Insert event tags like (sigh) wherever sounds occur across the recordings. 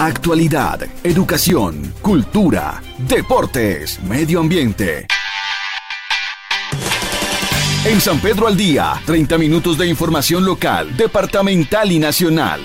Actualidad, educación, cultura, deportes, medio ambiente. En San Pedro al Día, 30 minutos de información local, departamental y nacional.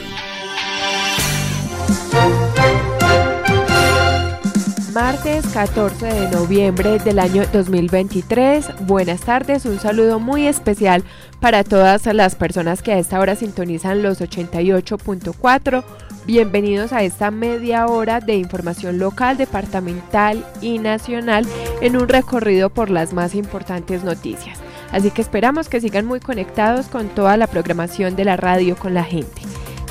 Martes 14 de noviembre del año 2023. Buenas tardes, un saludo muy especial para todas las personas que a esta hora sintonizan los 88.4. Bienvenidos a esta media hora de información local, departamental y nacional en un recorrido por las más importantes noticias. Así que esperamos que sigan muy conectados con toda la programación de la radio con la gente.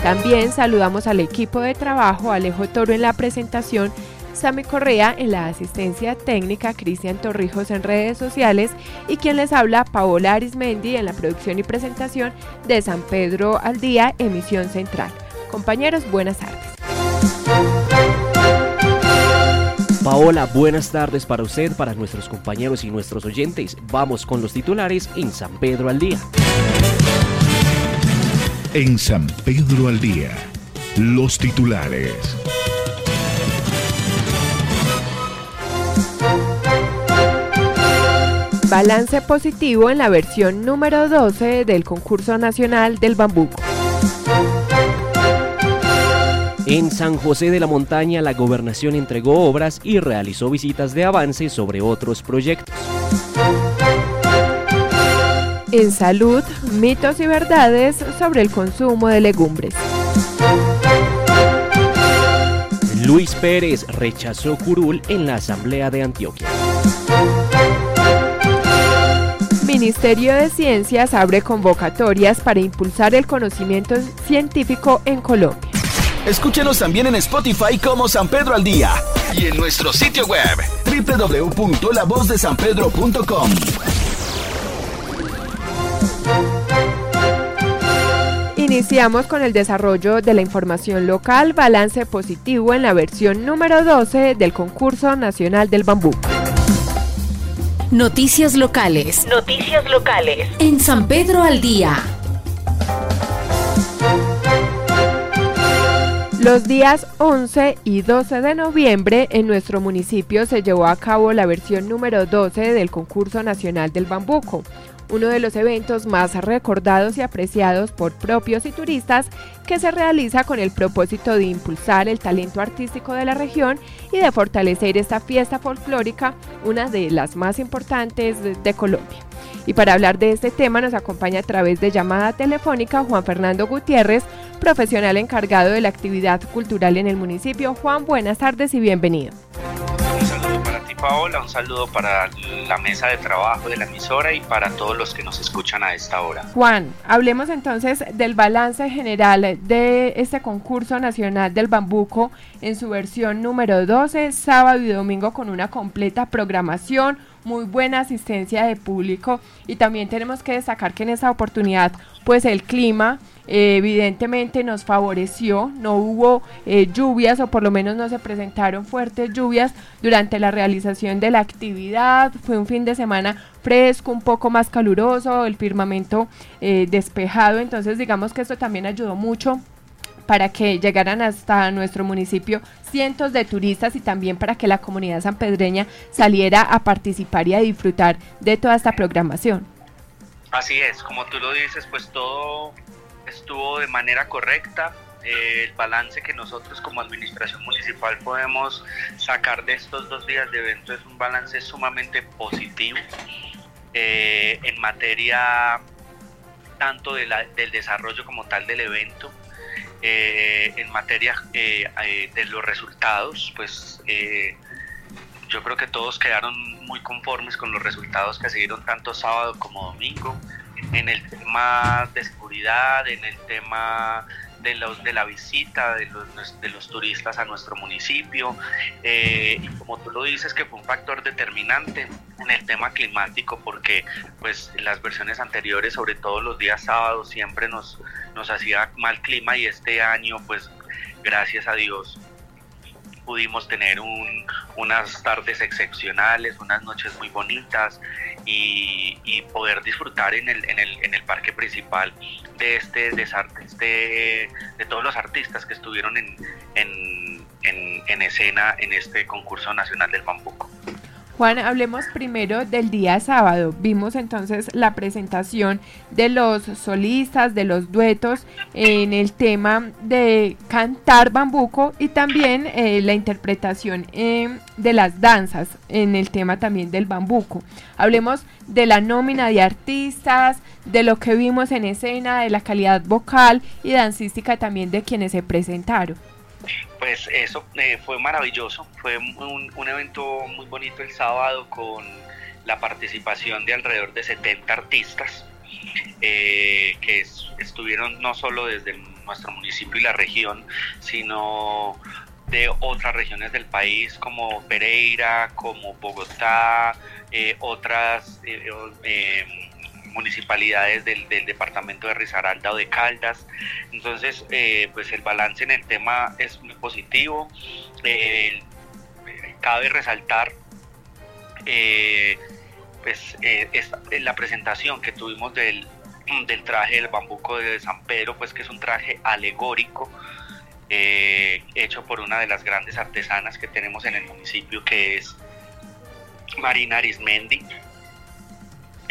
También saludamos al equipo de trabajo, Alejo Toro en la presentación Sami Correa en la asistencia técnica, Cristian Torrijos en redes sociales y quien les habla, Paola Arismendi en la producción y presentación de San Pedro al Día, emisión central. Compañeros, buenas tardes. Paola, buenas tardes para usted, para nuestros compañeros y nuestros oyentes. Vamos con los titulares en San Pedro al Día. En San Pedro al Día, los titulares. Balance positivo en la versión número 12 del concurso nacional del bambuco. En San José de la Montaña la gobernación entregó obras y realizó visitas de avance sobre otros proyectos. En salud, mitos y verdades sobre el consumo de legumbres. Luis Pérez rechazó curul en la Asamblea de Antioquia. Ministerio de Ciencias abre convocatorias para impulsar el conocimiento científico en Colombia. Escúchenos también en Spotify como San Pedro al Día y en nuestro sitio web www.lavozdesanpedro.com. Iniciamos con el desarrollo de la información local, balance positivo en la versión número 12 del concurso nacional del bambú. Noticias locales. Noticias locales. En San Pedro al Día. Los días 11 y 12 de noviembre en nuestro municipio se llevó a cabo la versión número 12 del concurso nacional del bambuco, uno de los eventos más recordados y apreciados por propios y turistas que se realiza con el propósito de impulsar el talento artístico de la región y de fortalecer esta fiesta folclórica, una de las más importantes de, Colombia. Y para hablar de este tema nos acompaña a través de llamada telefónica Juan Fernando Gutiérrez, profesional encargado de la actividad cultural en el municipio. Juan, buenas tardes y bienvenido. Paola, un saludo para la mesa de trabajo de la emisora y para todos los que nos escuchan a esta hora. Juan, hablemos entonces del balance general de este concurso nacional del bambuco en su versión número 12, sábado y domingo con una completa programación, muy buena asistencia de público. Y también tenemos que destacar que en esta oportunidad pues el clima eh, evidentemente nos favoreció, no hubo eh, lluvias o por lo menos no se presentaron fuertes lluvias durante la realización de la actividad, fue un fin de semana fresco, un poco más caluroso, el firmamento eh, despejado, entonces digamos que esto también ayudó mucho para que llegaran hasta nuestro municipio cientos de turistas y también para que la comunidad sanpedreña saliera a participar y a disfrutar de toda esta programación. Así es, como tú lo dices, pues todo estuvo de manera correcta. Eh, el balance que nosotros como administración municipal podemos sacar de estos dos días de evento es un balance sumamente positivo eh, en materia tanto de del desarrollo como tal del evento, eh, en materia de los resultados, pues yo creo que todos quedaron muy conformes con los resultados que se dieron tanto sábado como domingo. En el tema de seguridad, en el tema de, los, de la visita de los, de los turistas a nuestro municipio. Eh, y como tú lo dices, que fue un factor determinante en el tema climático, porque pues las versiones anteriores, sobre todo los días sábados, siempre nos, nos hacía mal clima y este año, pues gracias a Dios, pudimos tener un, unas tardes excepcionales, unas noches muy bonitas y, poder disfrutar en el, en, el, en el parque principal de este de, este, de todos los artistas que estuvieron en, en escena en este concurso nacional del bambuco. Juan, hablemos primero del día sábado. Vimos entonces la presentación de los solistas, de los duetos en el tema de cantar bambuco y también eh, la interpretación eh, de las danzas en el tema también del bambuco. Hablemos de la nómina de artistas, de lo que vimos en escena, de la calidad vocal y dancística también de quienes se presentaron. Pues eso eh, fue maravilloso, fue un, evento muy bonito el sábado con la participación de alrededor de 70 artistas eh, que estuvieron no solo desde nuestro municipio y la región, sino de otras regiones del país como Pereira, como Bogotá, eh, otras municipalidades del, departamento de Risaralda o de Caldas. Entonces, eh, pues el balance en el tema es muy positivo. Eh, cabe resaltar eh, pues, la presentación que tuvimos del, del traje del bambuco de San Pedro, pues que es un traje alegórico. hecho por una de las grandes artesanas que tenemos en el municipio, que es Marina Arismendi,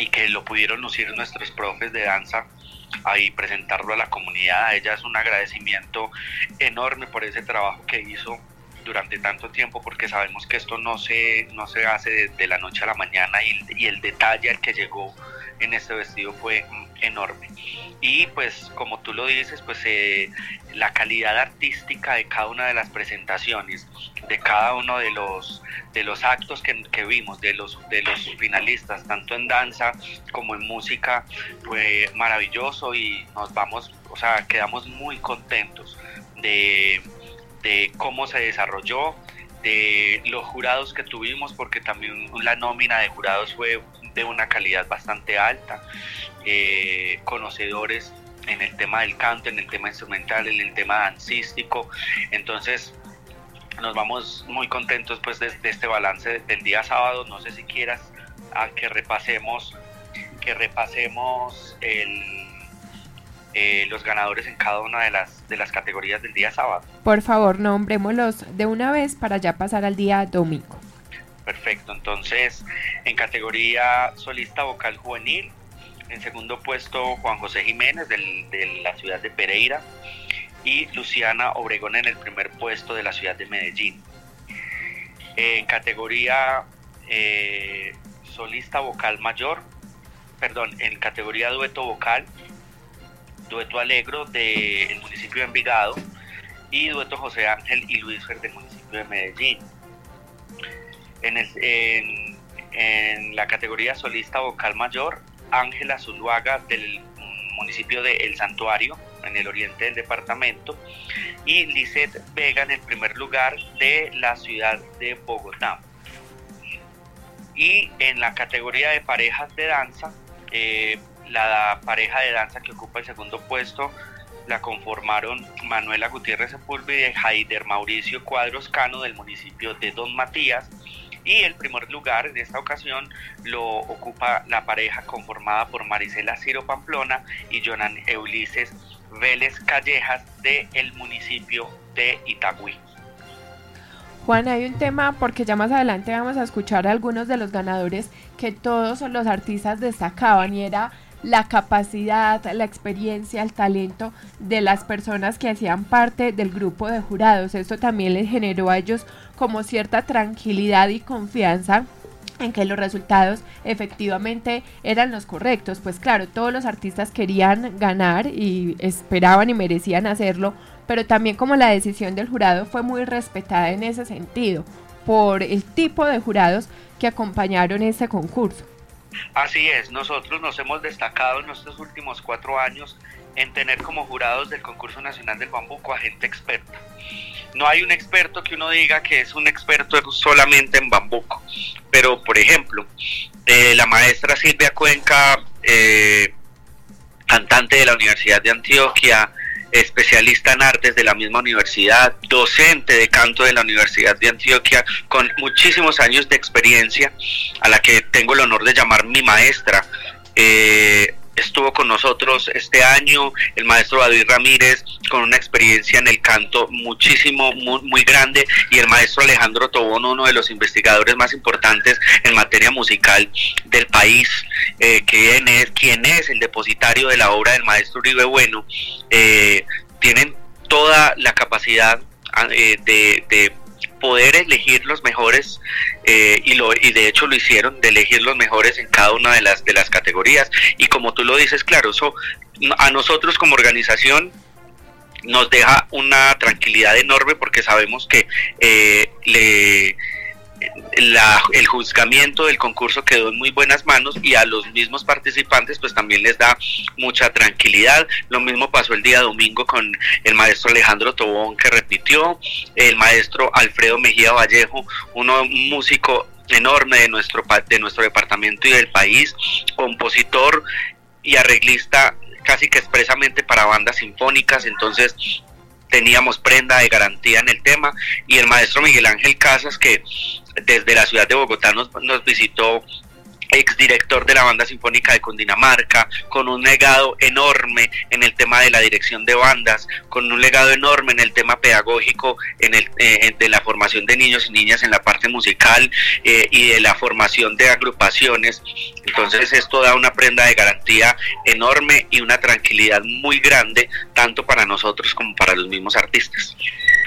y que lo pudieron lucir nuestros profes de danza ahí presentarlo a la comunidad. A ella es un agradecimiento enorme por ese trabajo que hizo durante tanto tiempo porque sabemos que esto no se, no se hace de, la noche a la mañana y, y el detalle al que llegó en este vestido fue enorme. Y pues como tú lo dices, pues eh, la calidad artística de cada una de las presentaciones, de cada uno de los, de los actos que, vimos, de los, de los finalistas, tanto en danza como en música, fue maravilloso y nos vamos, o sea, quedamos muy contentos de, de cómo se desarrolló, de los jurados que tuvimos, porque también la nómina de jurados fue de una calidad bastante alta, eh, conocedores en el tema del canto, en el tema instrumental, en el tema dancístico. Entonces, nos vamos muy contentos pues de, este balance del día sábado. No sé si quieras que repasemos que repasemos el, eh, los ganadores en cada una de las de las categorías del día sábado. Por favor, nombrémoslos de una vez para ya pasar al día domingo. Perfecto, entonces en categoría solista vocal juvenil, en segundo puesto Juan José Jiménez de la ciudad de Pereira y Luciana Obregón en el primer puesto de la ciudad de Medellín. En categoría eh, solista vocal mayor, perdón, en categoría dueto vocal, dueto alegro del municipio de Envigado y dueto José Ángel y Luis del municipio de Medellín. En, la categoría solista vocal mayor, Ángela Zuluaga del municipio de El Santuario, en el oriente del departamento, y Lisette Vega en el primer lugar de la ciudad de Bogotá. Y en la categoría de parejas de danza, eh, la pareja de danza que ocupa el segundo puesto la conformaron Manuela Gutiérrez Sepúlveda y Haider Mauricio Cuadros Cano del municipio de Don Matías y el primer lugar en esta ocasión lo ocupa la pareja conformada por Marisela Ciro Pamplona y Jonan Eulises Vélez Callejas del el municipio de Itagüí. Juan, hay un tema porque ya más adelante vamos a escuchar a algunos de los ganadores que todos los artistas destacaban y era la capacidad, la experiencia, el talento de las personas que hacían parte del grupo de jurados. Esto también les generó a ellos como cierta tranquilidad y confianza en que los resultados efectivamente eran los correctos. Pues claro, todos los artistas querían ganar y esperaban y merecían hacerlo, pero también como la decisión del jurado fue muy respetada en ese sentido por el tipo de jurados que acompañaron este concurso. Así es, nosotros nos hemos destacado en estos últimos cuatro años en tener como jurados del concurso nacional del bambuco a gente experta. No hay un experto que uno diga que es un experto solamente en bambuco, pero por ejemplo, eh, la maestra Silvia Cuenca, eh, cantante de la Universidad de Antioquia, especialista en artes de la misma universidad, docente de canto de la Universidad de Antioquia, con muchísimos años de experiencia, a la que tengo el honor de llamar mi maestra. Eh, estuvo con nosotros este año, el maestro David Ramírez, con una experiencia en el canto muchísimo, muy, muy grande, y el maestro Alejandro Tobón, uno de los investigadores más importantes en materia musical del país, eh, quien, es, es el depositario de la obra del maestro Uribe Bueno, eh, tienen toda la capacidad ah, eh, de poder elegir los mejores eh, y lo y de hecho lo hicieron de elegir los mejores en cada una de las de las categorías. Y como tú lo dices claro eso a nosotros como organización nos deja una tranquilidad enorme porque sabemos que eh, le el juzgamiento del concurso quedó en muy buenas manos y a los mismos participantes pues también les da mucha tranquilidad. Lo mismo pasó el día domingo con el maestro Alejandro Tobón que repitió, el maestro Alfredo Mejía Vallejo, uno músico enorme de nuestro de nuestro departamento y del país, compositor y arreglista casi que expresamente para bandas sinfónicas, entonces teníamos prenda de garantía en el tema y el maestro Miguel Ángel Casas que desde la ciudad de Bogotá nos, nos visitó exdirector de la banda sinfónica de Cundinamarca, con un legado enorme en el tema de la dirección de bandas, con un legado enorme en el tema pedagógico, en el, eh, de la formación de niños y niñas en la parte musical eh, y de la formación de agrupaciones. Entonces esto da una prenda de garantía enorme y una tranquilidad muy grande, tanto para nosotros como para los mismos artistas.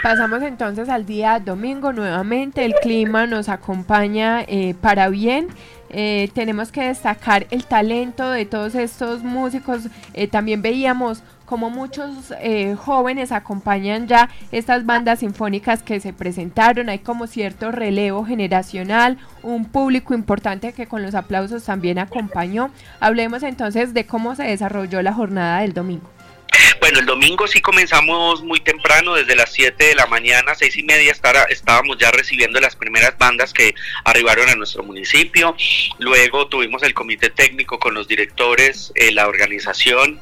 Pasamos entonces al día domingo nuevamente, el clima nos acompaña eh, para bien. Eh, tenemos que destacar el talento de todos estos músicos. Eh, también veíamos como muchos eh, jóvenes acompañan ya estas bandas sinfónicas que se presentaron. Hay como cierto relevo generacional, un público importante que con los aplausos también acompañó. Hablemos entonces de cómo se desarrolló la jornada del domingo. (laughs) Bueno, el domingo sí comenzamos muy temprano, desde las 7 de la mañana, seis y media, estábamos ya recibiendo las primeras bandas que arribaron a nuestro municipio. Luego tuvimos el comité técnico con los directores, eh, la organización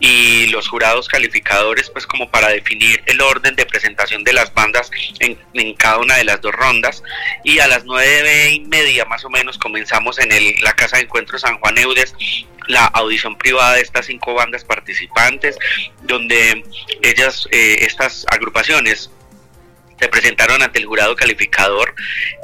y los jurados calificadores, pues como para definir el orden de presentación de las bandas en, cada una de las dos rondas. Y a las nueve y media más o menos comenzamos en el, la Casa de Encuentro San Juan Eudes la audición privada de estas cinco bandas participantes, donde ellas, eh, estas agrupaciones, se presentaron ante el jurado calificador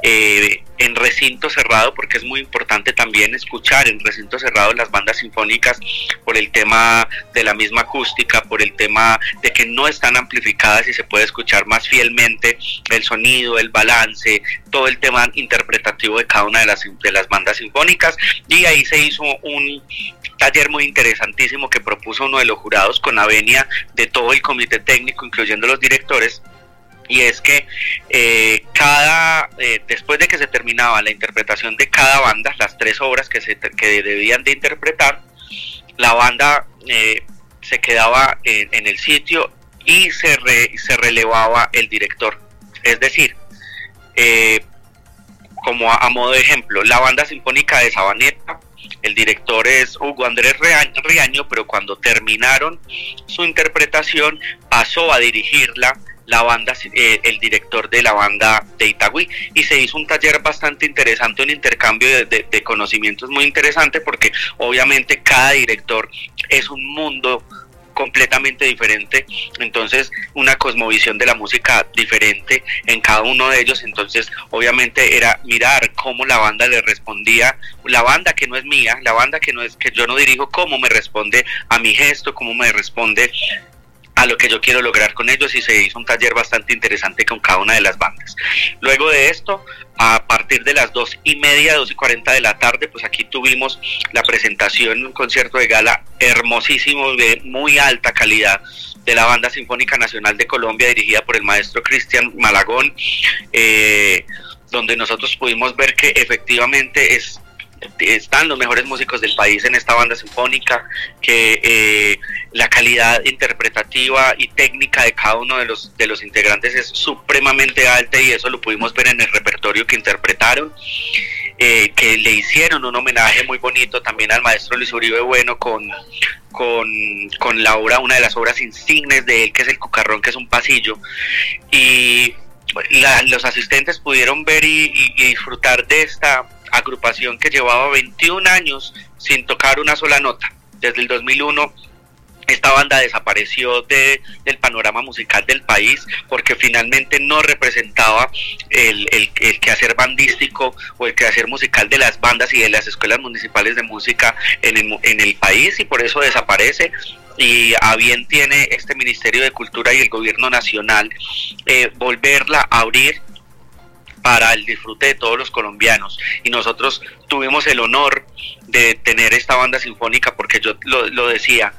eh, en recinto cerrado, porque es muy importante también escuchar en recinto cerrado las bandas sinfónicas por el tema de la misma acústica, por el tema de que no están amplificadas y se puede escuchar más fielmente el sonido, el balance, todo el tema interpretativo de cada una de las, de las bandas sinfónicas. Y ahí se hizo un taller muy interesantísimo que propuso uno de los jurados con la venia de todo el comité técnico, incluyendo los directores, y es que eh, cada eh, después de que se terminaba la interpretación de cada banda, las tres obras que, se, que debían de interpretar, la banda eh, se quedaba en, el sitio y se, se relevaba el director. Es decir, como a, modo de ejemplo, la banda sinfónica de Sabaneta, el director es Hugo Andrés Riaño, pero cuando terminaron su interpretación pasó a dirigirla la banda, eh, el director de la banda de Itagüí y se hizo un taller bastante interesante, un intercambio de, de, conocimientos muy interesante porque obviamente cada director es un mundo completamente diferente, entonces una cosmovisión de la música diferente en cada uno de ellos, entonces obviamente era mirar cómo la banda le respondía, la banda que no es mía, la banda que no es que yo no dirijo, cómo me responde a mi gesto, cómo me responde a lo que yo quiero lograr con ellos y se hizo un taller bastante interesante con cada una de las bandas. Luego de esto, a partir de las dos y media, dos y cuarenta de la tarde, pues aquí tuvimos la presentación, un concierto de gala hermosísimo, de muy alta calidad de la Banda Sinfónica Nacional de Colombia, dirigida por el maestro Cristian Malagón, eh, donde nosotros pudimos ver que efectivamente es están los mejores músicos del país en esta banda sinfónica, que eh, la calidad interpretativa y técnica de cada uno de los, de los integrantes es supremamente alta y eso lo pudimos ver en el repertorio que interpretaron. Eh, que le hicieron un homenaje muy bonito también al maestro Luis Uribe Bueno con, con, la obra, una de las obras insignes de él, que es el Cucarrón, que es un pasillo. Y los asistentes pudieron ver y disfrutar de esta agrupación que llevaba 21 años sin tocar una sola nota. desde el 2001 esta banda desapareció de, del panorama musical del país porque finalmente no representaba el, el, el, quehacer bandístico o el quehacer musical de las bandas y de las escuelas municipales de música en el, en el país y por eso desaparece y a bien tiene este Ministerio de Cultura y el Gobierno Nacional eh, volverla a abrir para el disfrute de todos los colombianos. Y nosotros tuvimos el honor de tener esta banda sinfónica, porque yo lo, decía,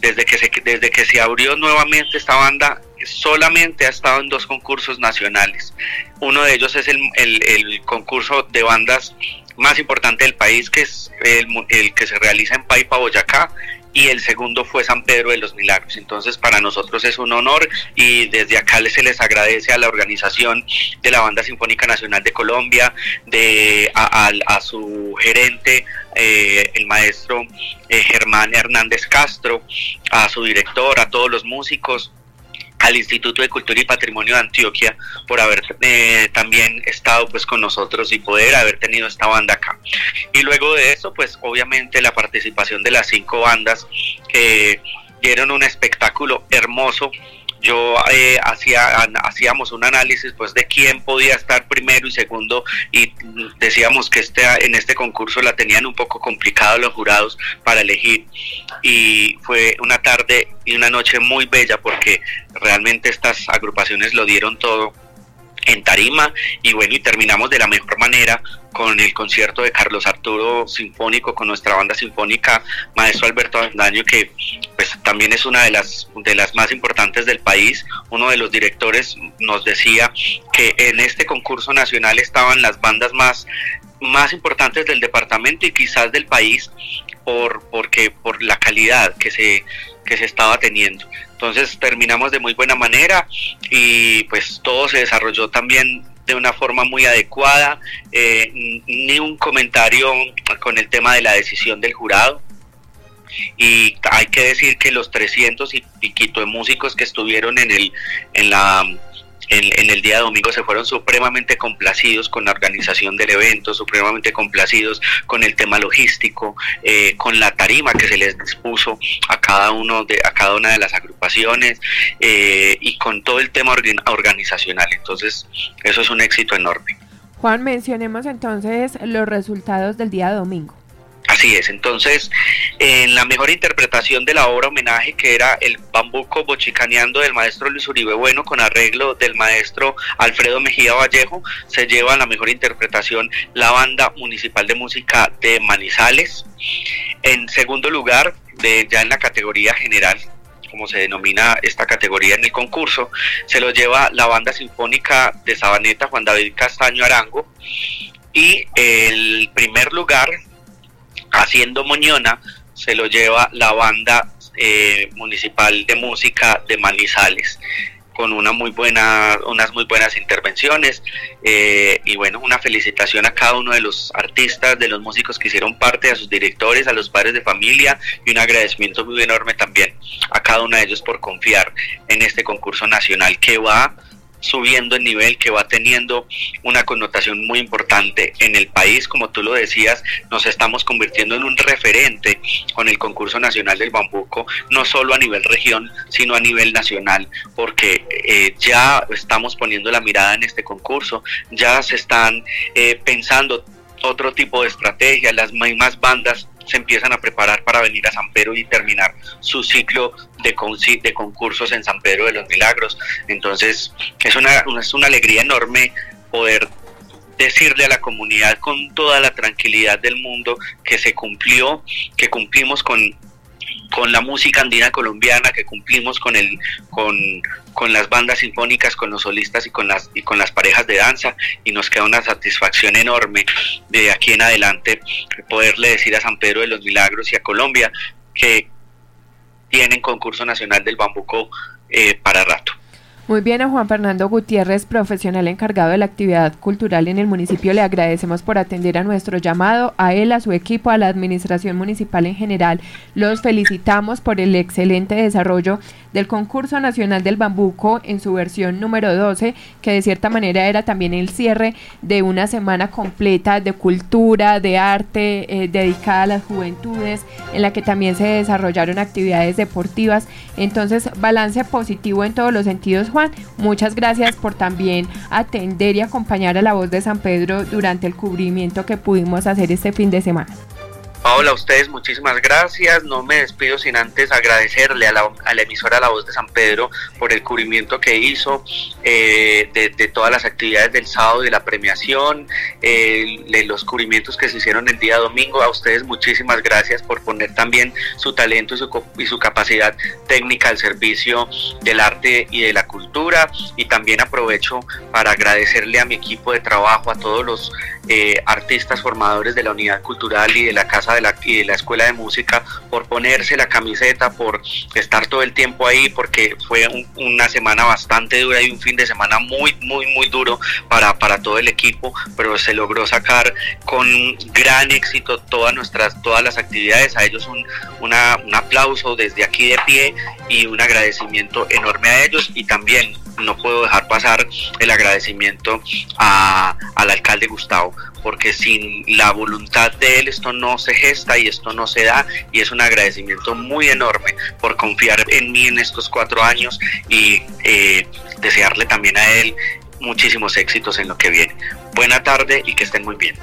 desde que, se, desde que se abrió nuevamente esta banda, solamente ha estado en dos concursos nacionales. Uno de ellos es el, el, el concurso de bandas más importante del país, que es el, el que se realiza en Paipa, Boyacá, y el segundo fue San Pedro de los Milagros. Entonces para nosotros es un honor y desde acá se les agradece a la organización de la Banda Sinfónica Nacional de Colombia, de a, a, a su gerente, eh, el maestro eh, Germán Hernández Castro, a su director, a todos los músicos al Instituto de Cultura y Patrimonio de Antioquia por haber eh, también estado pues con nosotros y poder haber tenido esta banda acá. Y luego de eso pues obviamente la participación de las cinco bandas que dieron un espectáculo hermoso yo eh, hacía hacíamos un análisis pues de quién podía estar primero y segundo y decíamos que este en este concurso la tenían un poco complicado los jurados para elegir. Y fue una tarde y una noche muy bella porque realmente estas agrupaciones lo dieron todo en tarima y bueno y terminamos de la mejor manera con el concierto de Carlos Arturo Sinfónico con nuestra banda sinfónica Maestro Alberto Avendaño que pues también es una de las de las más importantes del país uno de los directores nos decía que en este concurso nacional estaban las bandas más más importantes del departamento y quizás del país por porque por la calidad que se que se estaba teniendo entonces terminamos de muy buena manera y pues todo se desarrolló también de una forma muy adecuada, eh, ni un comentario con el tema de la decisión del jurado. Y hay que decir que los 300 y piquito de músicos que estuvieron en el en la en, el día domingo se fueron supremamente complacidos con la organización del evento, supremamente complacidos con el tema logístico, eh, con la tarima que se les dispuso a cada uno de a cada una de las agrupaciones eh, y con todo el tema organizacional. Entonces, eso es un éxito enorme. Juan, mencionemos entonces los resultados del día domingo. Así es, entonces en la mejor interpretación de la obra homenaje que era el bambuco bochicaneando del maestro Luis Uribe Bueno con arreglo del maestro Alfredo Mejía Vallejo, se lleva la mejor interpretación la banda municipal de música de Manizales. En segundo lugar, ya en la categoría general, como se denomina esta categoría en el concurso, se lo lleva la banda sinfónica de Sabaneta Juan David Castaño Arango y el primer lugar haciendo Moñona se lo lleva la banda eh, municipal de música de Manizales con una muy buena, unas muy buenas intervenciones eh, y bueno, una felicitación a cada uno de los artistas, de los músicos que hicieron parte, a sus directores, a los padres de familia y un agradecimiento muy enorme también a cada uno de ellos por confiar en este concurso nacional que va subiendo el nivel, que va teniendo una connotación muy importante en el país. Como tú lo decías, nos estamos convirtiendo en un referente con el concurso nacional del bambuco, no solo a nivel región, sino a nivel nacional, porque eh, ya estamos poniendo la mirada en este concurso, ya se están eh, pensando otro tipo de estrategia, las mismas bandas se empiezan a preparar para venir a San Pedro y terminar su ciclo de, de concursos en San Pedro de los Milagros. Entonces es una, es una alegría enorme poder decirle a la comunidad con toda la tranquilidad del mundo que se cumplió, que cumplimos con con la música andina colombiana que cumplimos con el con, con, las bandas sinfónicas, con los solistas y con las y con las parejas de danza y nos queda una satisfacción enorme de aquí en adelante poderle decir a San Pedro de los Milagros y a Colombia que tienen concurso nacional del bambuco eh, para rato. Muy bien, a Juan Fernando Gutiérrez, profesional encargado de la actividad cultural en el municipio, le agradecemos por atender a nuestro llamado, a él, a su equipo, a la administración municipal en general. Los felicitamos por el excelente desarrollo del concurso nacional del bambuco en su versión número 12, que de cierta manera era también el cierre de una semana completa de cultura, de arte, eh, dedicada a las juventudes, en la que también se desarrollaron actividades deportivas. Entonces, balance positivo en todos los sentidos, Juan. Muchas gracias por también atender y acompañar a la voz de San Pedro durante el cubrimiento que pudimos hacer este fin de semana. Paola, a ustedes muchísimas gracias. No me despido sin antes agradecerle a la, emisora La Voz de San Pedro por el cubrimiento que hizo eh, de, todas las actividades del sábado de la premiación, eh, de los cubrimientos que se hicieron el día domingo. A ustedes muchísimas gracias por poner también su talento y su, y su capacidad técnica al servicio del arte y de la cultura. Y también aprovecho para agradecerle a mi equipo de trabajo, a todos los eh, artistas formadores de la unidad cultural y de la casa de la, y de la escuela de música por ponerse la camiseta, por estar todo el tiempo ahí, porque fue una semana bastante dura y un fin de semana muy, muy, muy duro para, para todo el equipo, pero se logró sacar con gran éxito todas nuestras, todas las actividades. A ellos un, un aplauso desde aquí de pie y un agradecimiento enorme a ellos y también no puedo dejar pasar el agradecimiento a, al alcalde Gustavo, porque sin la voluntad de él esto no se gesta y esto no se da y es un agradecimiento muy enorme por confiar en mí en estos cuatro años y eh, desearle también a él muchísimos éxitos en lo que viene. Buena tarde y que estén muy bien.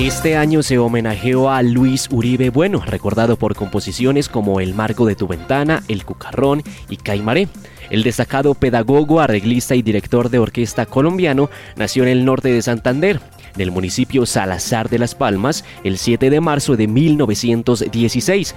Este año se homenajeó a Luis Uribe Bueno, recordado por composiciones como El Marco de tu Ventana, El Cucarrón y Caimaré. El destacado pedagogo, arreglista y director de orquesta colombiano nació en el norte de Santander del municipio Salazar de las Palmas el 7 de marzo de 1916.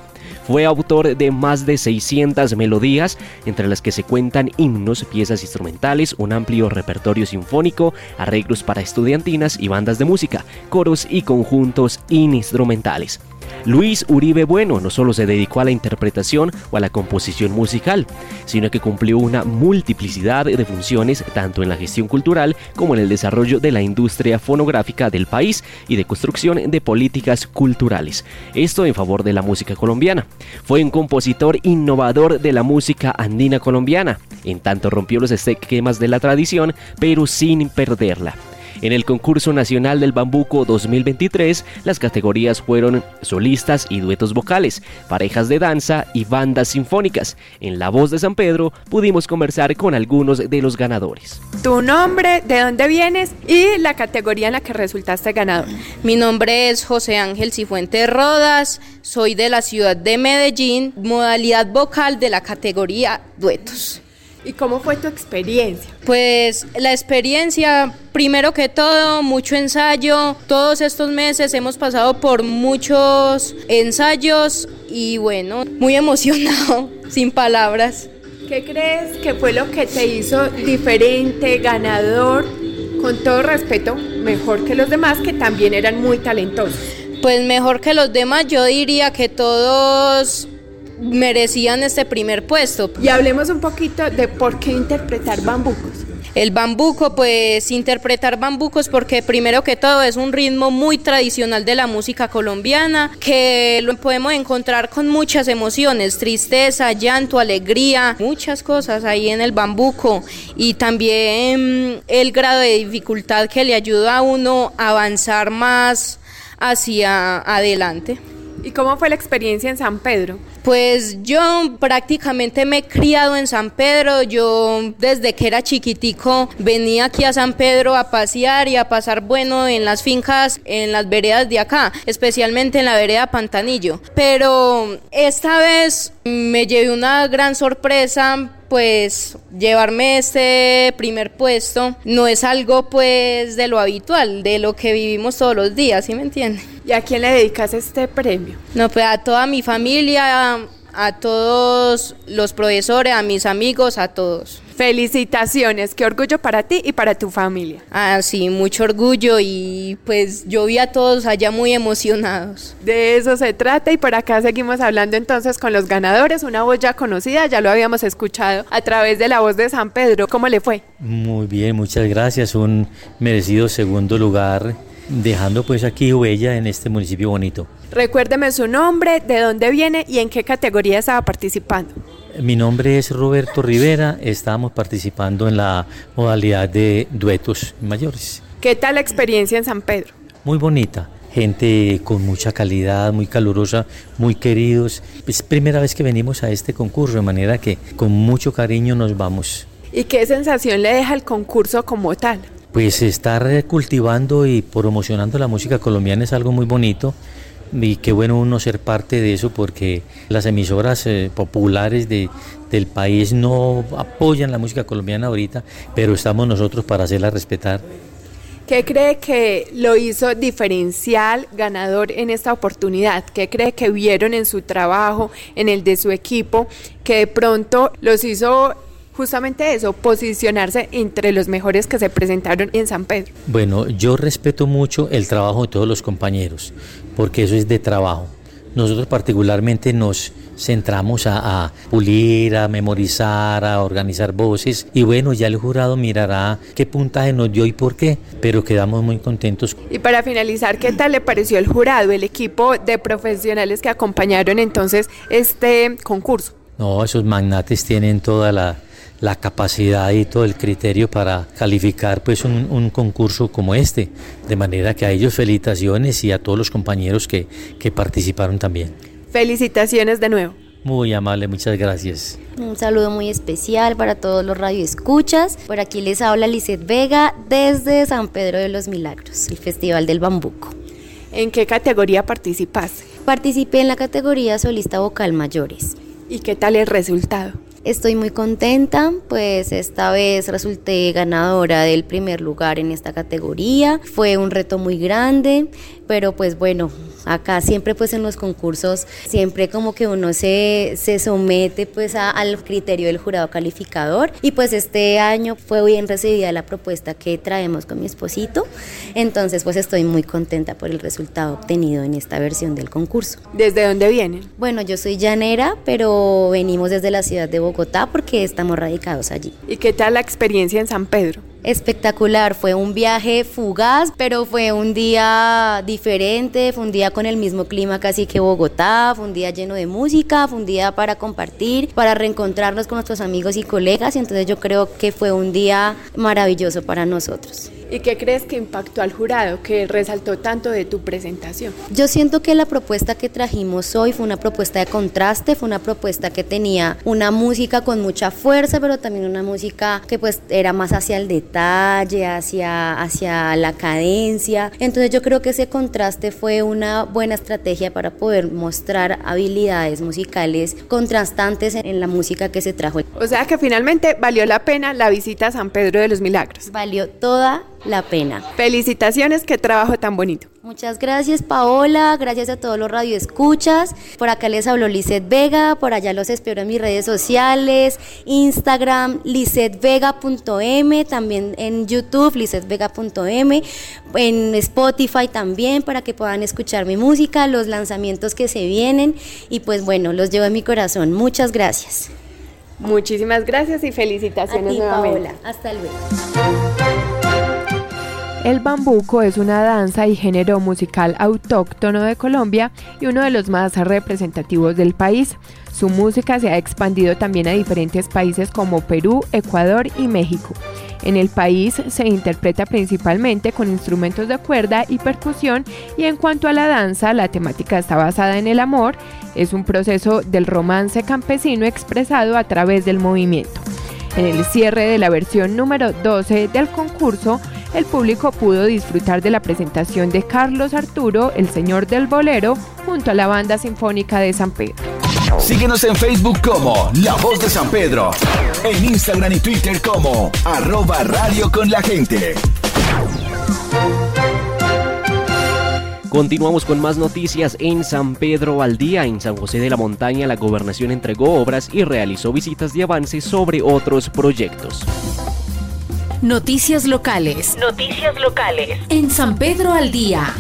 Fue autor de más de 600 melodías, entre las que se cuentan himnos, piezas instrumentales, un amplio repertorio sinfónico, arreglos para estudiantinas y bandas de música, coros y conjuntos instrumentales. Luis Uribe Bueno no solo se dedicó a la interpretación o a la composición musical, sino que cumplió una multiplicidad de funciones tanto en la gestión cultural como en el desarrollo de la industria fonográfica del país y de construcción de políticas culturales. Esto en favor de la música colombiana. Fue un compositor innovador de la música andina colombiana, en tanto rompió los esquemas de la tradición, pero sin perderla. En el concurso nacional del Bambuco 2023, las categorías fueron solistas y duetos vocales, parejas de danza y bandas sinfónicas. En La Voz de San Pedro pudimos conversar con algunos de los ganadores. Tu nombre, de dónde vienes y la categoría en la que resultaste ganador. Mi nombre es José Ángel Cifuentes Rodas, soy de la ciudad de Medellín, modalidad vocal de la categoría duetos. ¿Y cómo fue tu experiencia? Pues la experiencia, primero que todo, mucho ensayo. Todos estos meses hemos pasado por muchos ensayos y bueno, muy emocionado, (laughs) sin palabras. ¿Qué crees que fue lo que te hizo diferente, ganador? Con todo respeto, mejor que los demás que también eran muy talentosos. Pues mejor que los demás, yo diría que todos merecían este primer puesto. Y hablemos un poquito de por qué interpretar bambucos. El bambuco, pues interpretar bambucos porque primero que todo es un ritmo muy tradicional de la música colombiana que lo podemos encontrar con muchas emociones, tristeza, llanto, alegría, muchas cosas ahí en el bambuco y también el grado de dificultad que le ayuda a uno a avanzar más hacia adelante. ¿Y cómo fue la experiencia en San Pedro? Pues yo prácticamente me he criado en San Pedro, yo desde que era chiquitico venía aquí a San Pedro a pasear y a pasar bueno en las fincas, en las veredas de acá, especialmente en la vereda Pantanillo. Pero esta vez me llevé una gran sorpresa pues llevarme este primer puesto no es algo pues de lo habitual, de lo que vivimos todos los días, ¿sí me entiende? ¿Y a quién le dedicas este premio? No, pues a toda mi familia, a todos los profesores, a mis amigos, a todos. Felicitaciones, qué orgullo para ti y para tu familia. Ah, sí, mucho orgullo y pues yo vi a todos allá muy emocionados. De eso se trata y por acá seguimos hablando entonces con los ganadores, una voz ya conocida, ya lo habíamos escuchado a través de la voz de San Pedro. ¿Cómo le fue? Muy bien, muchas gracias, un merecido segundo lugar, dejando pues aquí huella en este municipio bonito. Recuérdeme su nombre, de dónde viene y en qué categoría estaba participando. Mi nombre es Roberto Rivera, estamos participando en la modalidad de duetos mayores. ¿Qué tal la experiencia en San Pedro? Muy bonita, gente con mucha calidad, muy calurosa, muy queridos. Es primera vez que venimos a este concurso, de manera que con mucho cariño nos vamos. ¿Y qué sensación le deja el concurso como tal? Pues estar cultivando y promocionando la música colombiana es algo muy bonito y qué bueno uno ser parte de eso porque las emisoras eh, populares de, del país no apoyan la música colombiana ahorita, pero estamos nosotros para hacerla respetar. ¿Qué cree que lo hizo diferencial, ganador en esta oportunidad? ¿Qué cree que vieron en su trabajo, en el de su equipo, que de pronto los hizo justamente eso, posicionarse entre los mejores que se presentaron en San Pedro? Bueno, yo respeto mucho el trabajo de todos los compañeros, porque eso es de trabajo. Nosotros particularmente nos centramos a, a, pulir, a memorizar, a organizar voces y bueno, ya el jurado mirará qué puntaje nos dio y por qué, pero quedamos muy contentos. Y para finalizar, ¿qué tal le pareció el jurado, el equipo de profesionales que acompañaron entonces este concurso? No, esos magnates tienen toda la, la capacidad y todo el criterio para calificar pues un, un, concurso como este. De manera que a ellos felicitaciones y a todos los compañeros que, que participaron también. Felicitaciones de nuevo. Muy amable, muchas gracias. Un saludo muy especial para todos los radioescuchas. Por aquí les habla Lizeth Vega desde San Pedro de los Milagros, el Festival del Bambuco. ¿En qué categoría participaste? Participé en la categoría solista vocal mayores. ¿Y qué tal el resultado? Estoy muy contenta, pues esta vez resulté ganadora del primer lugar en esta categoría. Fue un reto muy grande, pero pues bueno, acá siempre pues en los concursos, siempre como que uno se, se somete pues a, al criterio del jurado calificador y pues este año fue bien recibida la propuesta que traemos con mi esposito, entonces pues estoy muy contenta por el resultado obtenido en esta versión del concurso. ¿Desde dónde vienen? Bueno, yo soy llanera, pero venimos desde la ciudad de Bogotá porque estamos radicados allí. ¿Y qué tal la experiencia en San Pedro? Espectacular. Fue un viaje fugaz, pero fue un día diferente, fue un día con el mismo clima casi que Bogotá, fue un día lleno de música, fue un día para compartir, para reencontrarnos con nuestros amigos y colegas, y entonces yo creo que fue un día maravilloso para nosotros. ¿Y qué crees que impactó al jurado, que resaltó tanto de tu presentación? Yo siento que la propuesta que trajimos hoy fue una propuesta de contraste, fue una propuesta que tenía una música con mucha fuerza, pero también una música que pues era más hacia el detalle, hacia, hacia la cadencia. Entonces yo creo que ese contraste fue una buena estrategia para poder mostrar habilidades musicales contrastantes en la música que se trajo. O sea que finalmente valió la pena la visita a San Pedro de los Milagros. Valió toda la pena. Felicitaciones, qué trabajo tan bonito. Muchas gracias Paola, gracias a todos los radioescuchas. Por acá les habló Lizeth Vega, por allá los espero en mis redes sociales, Instagram lizetvega.m, también en YouTube lizetvega.m, en Spotify también para que puedan escuchar mi música, los lanzamientos que se vienen y pues bueno, los llevo en mi corazón. Muchas gracias. Muchísimas gracias y felicitaciones a ti, nuevamente. Paola. Hasta luego. El bambuco es una danza y género musical autóctono de Colombia y uno de los más representativos del país. Su música se ha expandido también a diferentes países como Perú, Ecuador y México. En el país se interpreta principalmente con instrumentos de cuerda y percusión y en cuanto a la danza, la temática está basada en el amor, es un proceso del romance campesino expresado a través del movimiento. En el cierre de la versión número 12 del concurso, el público pudo disfrutar de la presentación de Carlos Arturo, el señor del bolero, junto a la banda sinfónica de San Pedro. Síguenos en Facebook como La Voz de San Pedro, en Instagram y Twitter como arroba radio con la gente. Continuamos con más noticias en San Pedro al día. En San José de la Montaña la gobernación entregó obras y realizó visitas de avance sobre otros proyectos. Noticias locales. Noticias locales. En San Pedro al día.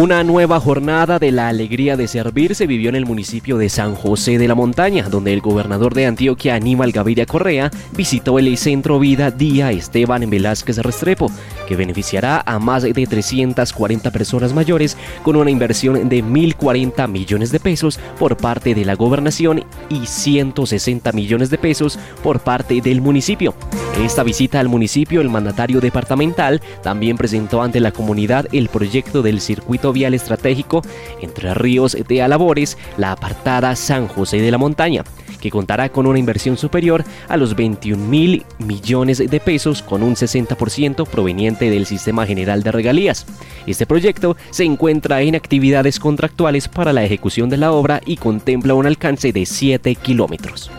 Una nueva jornada de la alegría de servir se vivió en el municipio de San José de la Montaña, donde el gobernador de Antioquia, Aníbal Gaviria Correa, visitó el Centro Vida Día Esteban Velázquez Restrepo, que beneficiará a más de 340 personas mayores con una inversión de 1.040 millones de pesos por parte de la gobernación y 160 millones de pesos por parte del municipio. En esta visita al municipio, el mandatario departamental también presentó ante la comunidad el proyecto del circuito vial estratégico entre Ríos de Alabores, la apartada San José de la Montaña, que contará con una inversión superior a los 21 mil millones de pesos con un 60% proveniente del Sistema General de Regalías. Este proyecto se encuentra en actividades contractuales para la ejecución de la obra y contempla un alcance de 7 kilómetros.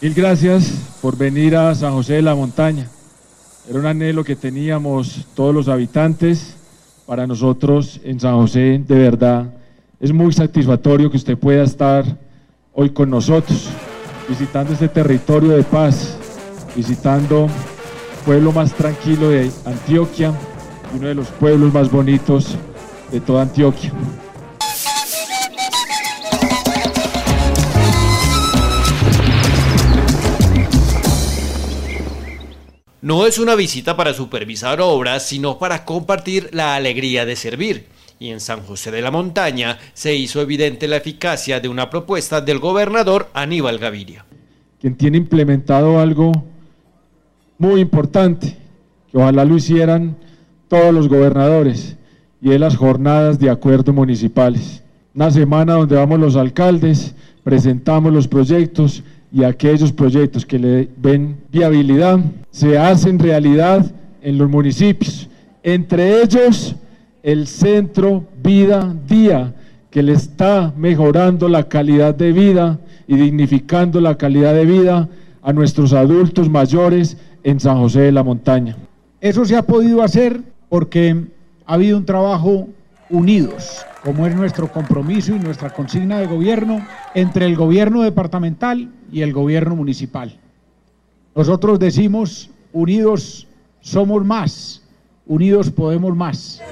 Mil gracias por venir a San José de la Montaña. Era un anhelo que teníamos todos los habitantes. Para nosotros en San José, de verdad, es muy satisfactorio que usted pueda estar hoy con nosotros, visitando este territorio de paz, visitando el pueblo más tranquilo de Antioquia uno de los pueblos más bonitos de toda Antioquia. No es una visita para supervisar obras, sino para compartir la alegría de servir. Y en San José de la Montaña se hizo evidente la eficacia de una propuesta del gobernador Aníbal Gaviria. Quien tiene implementado algo muy importante, que ojalá lo hicieran todos los gobernadores, y es las jornadas de acuerdo municipales. Una semana donde vamos los alcaldes, presentamos los proyectos y aquellos proyectos que le ven viabilidad se hacen realidad en los municipios. Entre ellos, el Centro Vida Día, que le está mejorando la calidad de vida y dignificando la calidad de vida a nuestros adultos mayores en San José de la Montaña. Eso se ha podido hacer porque ha habido un trabajo unidos, como es nuestro compromiso y nuestra consigna de gobierno entre el gobierno departamental y el gobierno municipal. Nosotros decimos, unidos somos más, unidos podemos más.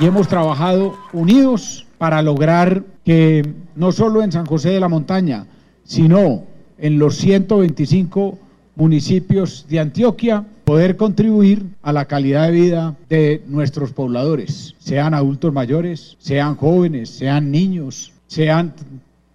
Y hemos trabajado unidos para lograr que no solo en San José de la Montaña, sino en los 125 municipios de Antioquia, poder contribuir a la calidad de vida de nuestros pobladores, sean adultos mayores, sean jóvenes, sean niños, sean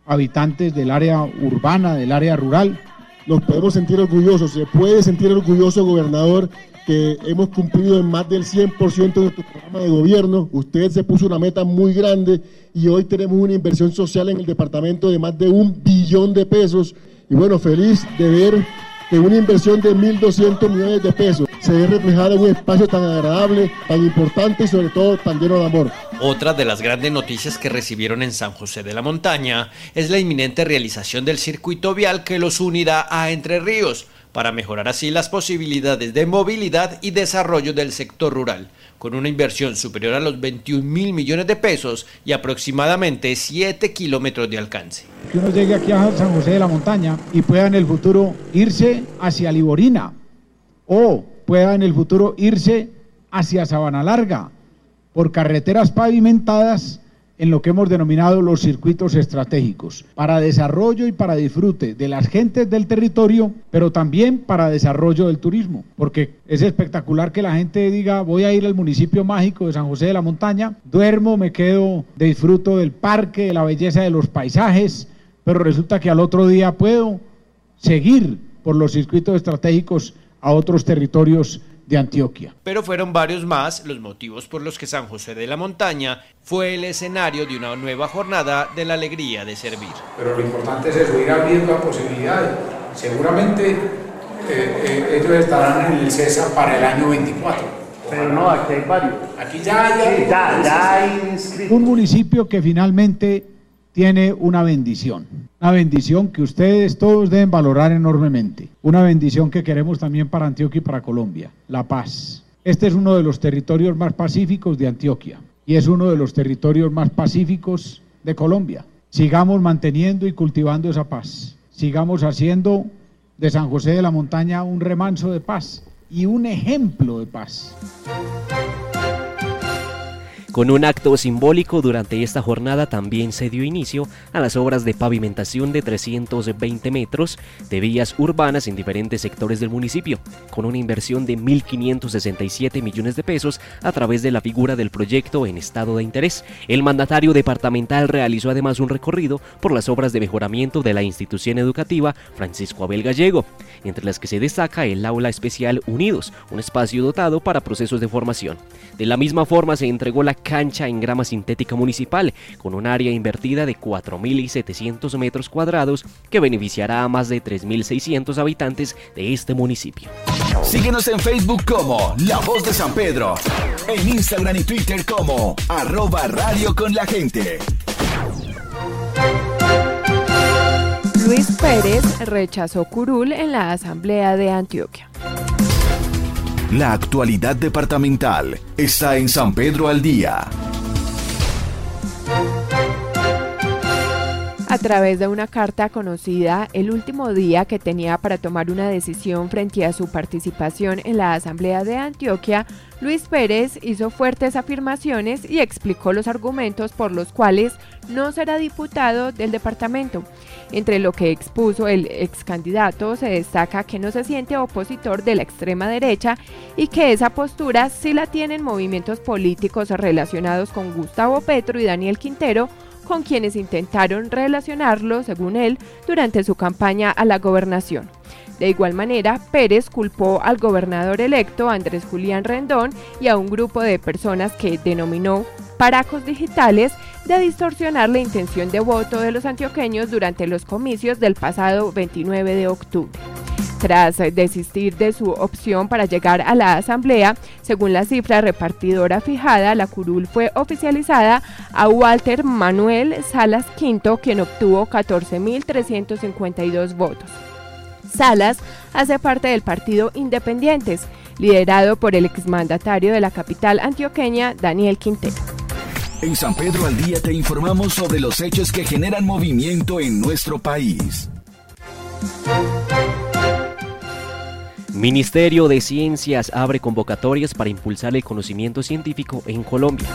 habitantes del área urbana, del área rural. Nos podemos sentir orgullosos, se puede sentir orgulloso, gobernador, que hemos cumplido en más del 100% de nuestro programa de gobierno. Usted se puso una meta muy grande y hoy tenemos una inversión social en el departamento de más de un billón de pesos. Y bueno, feliz de ver que una inversión de 1.200 millones de pesos se ve reflejada en un espacio tan agradable, tan importante y sobre todo tan lleno de amor. Otra de las grandes noticias que recibieron en San José de la Montaña es la inminente realización del circuito vial que los unirá a Entre Ríos para mejorar así las posibilidades de movilidad y desarrollo del sector rural, con una inversión superior a los 21 mil millones de pesos y aproximadamente 7 kilómetros de alcance. Que uno llegue aquí a San José de la Montaña y pueda en el futuro irse hacia Liborina o pueda en el futuro irse hacia Sabana Larga por carreteras pavimentadas en lo que hemos denominado los circuitos estratégicos, para desarrollo y para disfrute de las gentes del territorio, pero también para desarrollo del turismo, porque es espectacular que la gente diga, voy a ir al municipio mágico de San José de la Montaña, duermo, me quedo, disfruto del parque, de la belleza de los paisajes, pero resulta que al otro día puedo seguir por los circuitos estratégicos a otros territorios de Antioquia. Pero fueron varios más los motivos por los que San José de la Montaña fue el escenario de una nueva jornada de la alegría de servir. Pero lo importante es eso, ir abriendo posibilidades. Seguramente eh, eh, ellos estarán en el CESA para el año 24. Pero no, aquí hay varios. Aquí ya hay, sí, ya, ya hay inscritos. Un municipio que finalmente tiene una bendición, una bendición que ustedes todos deben valorar enormemente, una bendición que queremos también para Antioquia y para Colombia, la paz. Este es uno de los territorios más pacíficos de Antioquia y es uno de los territorios más pacíficos de Colombia. Sigamos manteniendo y cultivando esa paz, sigamos haciendo de San José de la Montaña un remanso de paz y un ejemplo de paz. Con un acto simbólico durante esta jornada también se dio inicio a las obras de pavimentación de 320 metros de vías urbanas en diferentes sectores del municipio, con una inversión de 1.567 millones de pesos a través de la figura del proyecto en estado de interés. El mandatario departamental realizó además un recorrido por las obras de mejoramiento de la institución educativa Francisco Abel Gallego, entre las que se destaca el aula especial Unidos, un espacio dotado para procesos de formación. De la misma forma se entregó la cancha en grama sintética municipal, con un área invertida de 4.700 metros cuadrados que beneficiará a más de 3.600 habitantes de este municipio. Síguenos en Facebook como La Voz de San Pedro, en Instagram y Twitter como arroba radio con la gente. Luis Pérez rechazó curul en la Asamblea de Antioquia. La actualidad departamental está en San Pedro al Día. A través de una carta conocida el último día que tenía para tomar una decisión frente a su participación en la Asamblea de Antioquia, Luis Pérez hizo fuertes afirmaciones y explicó los argumentos por los cuales no será diputado del departamento. Entre lo que expuso el ex candidato se destaca que no se siente opositor de la extrema derecha y que esa postura sí la tienen movimientos políticos relacionados con Gustavo Petro y Daniel Quintero, con quienes intentaron relacionarlo, según él, durante su campaña a la gobernación. De igual manera, Pérez culpó al gobernador electo Andrés Julián Rendón y a un grupo de personas que denominó paracos digitales de distorsionar la intención de voto de los antioqueños durante los comicios del pasado 29 de octubre. Tras desistir de su opción para llegar a la asamblea, según la cifra repartidora fijada, la curul fue oficializada a Walter Manuel Salas Quinto, quien obtuvo 14.352 votos. Salas hace parte del partido Independientes, liderado por el exmandatario de la capital antioqueña, Daniel Quintero. En San Pedro al Día te informamos sobre los hechos que generan movimiento en nuestro país. Ministerio de Ciencias abre convocatorias para impulsar el conocimiento científico en Colombia.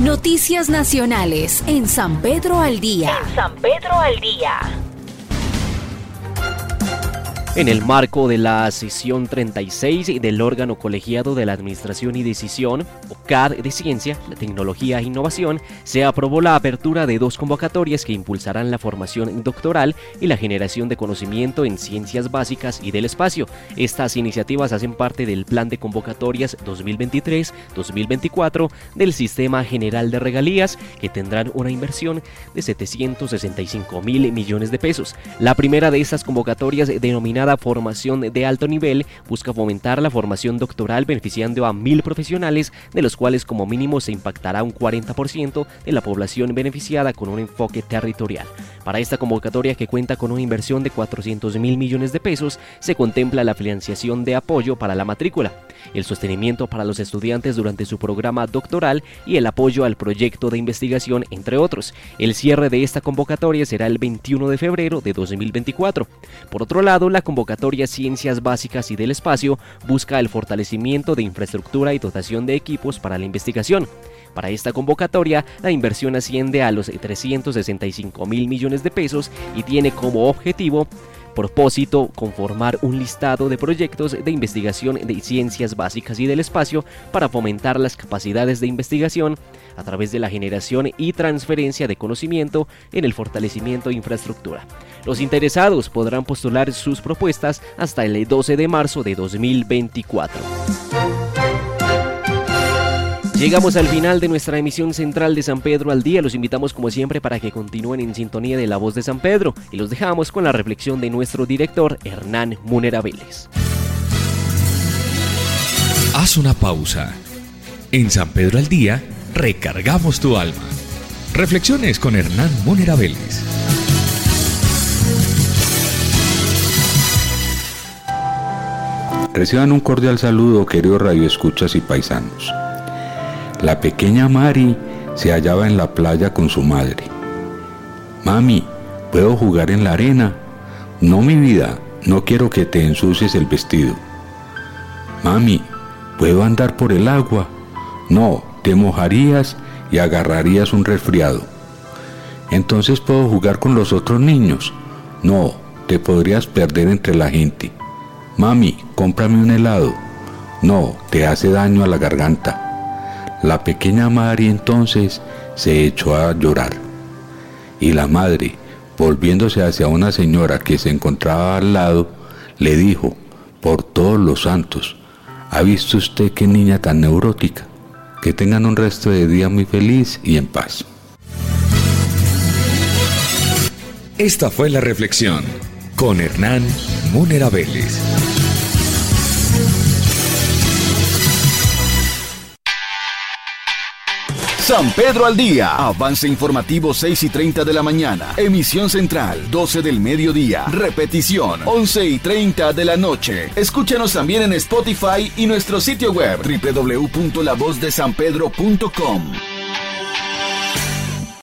Noticias nacionales en San Pedro al Día. En San Pedro al Día. En el marco de la sesión 36 del órgano colegiado de la Administración y Decisión, o CAD de Ciencia, la Tecnología e Innovación, se aprobó la apertura de dos convocatorias que impulsarán la formación doctoral y la generación de conocimiento en ciencias básicas y del espacio. Estas iniciativas hacen parte del Plan de Convocatorias 2023-2024 del Sistema General de Regalías, que tendrán una inversión de 765 mil millones de pesos. La primera de estas convocatorias denominada Formación de Alto Nivel busca fomentar la formación doctoral beneficiando a mil profesionales, de los cuales como mínimo se impactará un 40% de la población beneficiada con un enfoque territorial. Para esta convocatoria que cuenta con una inversión de 400 mil millones de pesos, se contempla la financiación de apoyo para la matrícula, el sostenimiento para los estudiantes durante su programa doctoral y el apoyo al proyecto de investigación, entre otros. El cierre de esta convocatoria será el 21 de febrero de 2024. Por otro lado, la convocatoria Ciencias Básicas y del Espacio busca el fortalecimiento de infraestructura y dotación de equipos para la investigación. Para esta convocatoria, la inversión asciende a los 365 mil millones de pesos y tiene como objetivo propósito conformar un listado de proyectos de investigación de ciencias básicas y del espacio para fomentar las capacidades de investigación a través de la generación y transferencia de conocimiento en el fortalecimiento de infraestructura. Los interesados podrán postular sus propuestas hasta el 12 de marzo de 2024. Llegamos al final de nuestra emisión central de San Pedro al Día. Los invitamos como siempre para que continúen en sintonía de la voz de San Pedro y los dejamos con la reflexión de nuestro director Hernán Munera Vélez. Haz una pausa. En San Pedro al Día recargamos tu alma. Reflexiones con Hernán Munera Vélez. Reciban un cordial saludo, queridos radioescuchas y paisanos. La pequeña Mari se hallaba en la playa con su madre. Mami, ¿puedo jugar en la arena? No, mi vida, no quiero que te ensucies el vestido. Mami, ¿puedo andar por el agua? No, te mojarías y agarrarías un resfriado. Entonces puedo jugar con los otros niños. No, te podrías perder entre la gente. Mami, cómprame un helado. No, te hace daño a la garganta. La pequeña Mari entonces se echó a llorar. Y la madre, volviéndose hacia una señora que se encontraba al lado, le dijo, por todos los santos, ¿ha visto usted qué niña tan neurótica? Que tengan un resto de día muy feliz y en paz. Esta fue la reflexión con Hernán Múnera Vélez. San Pedro al día. Avance informativo 6 y 30 de la mañana. Emisión central 12 del mediodía. Repetición 11 y 30 de la noche. Escúchanos también en Spotify y nuestro sitio web www.lavozdesanpedro.com.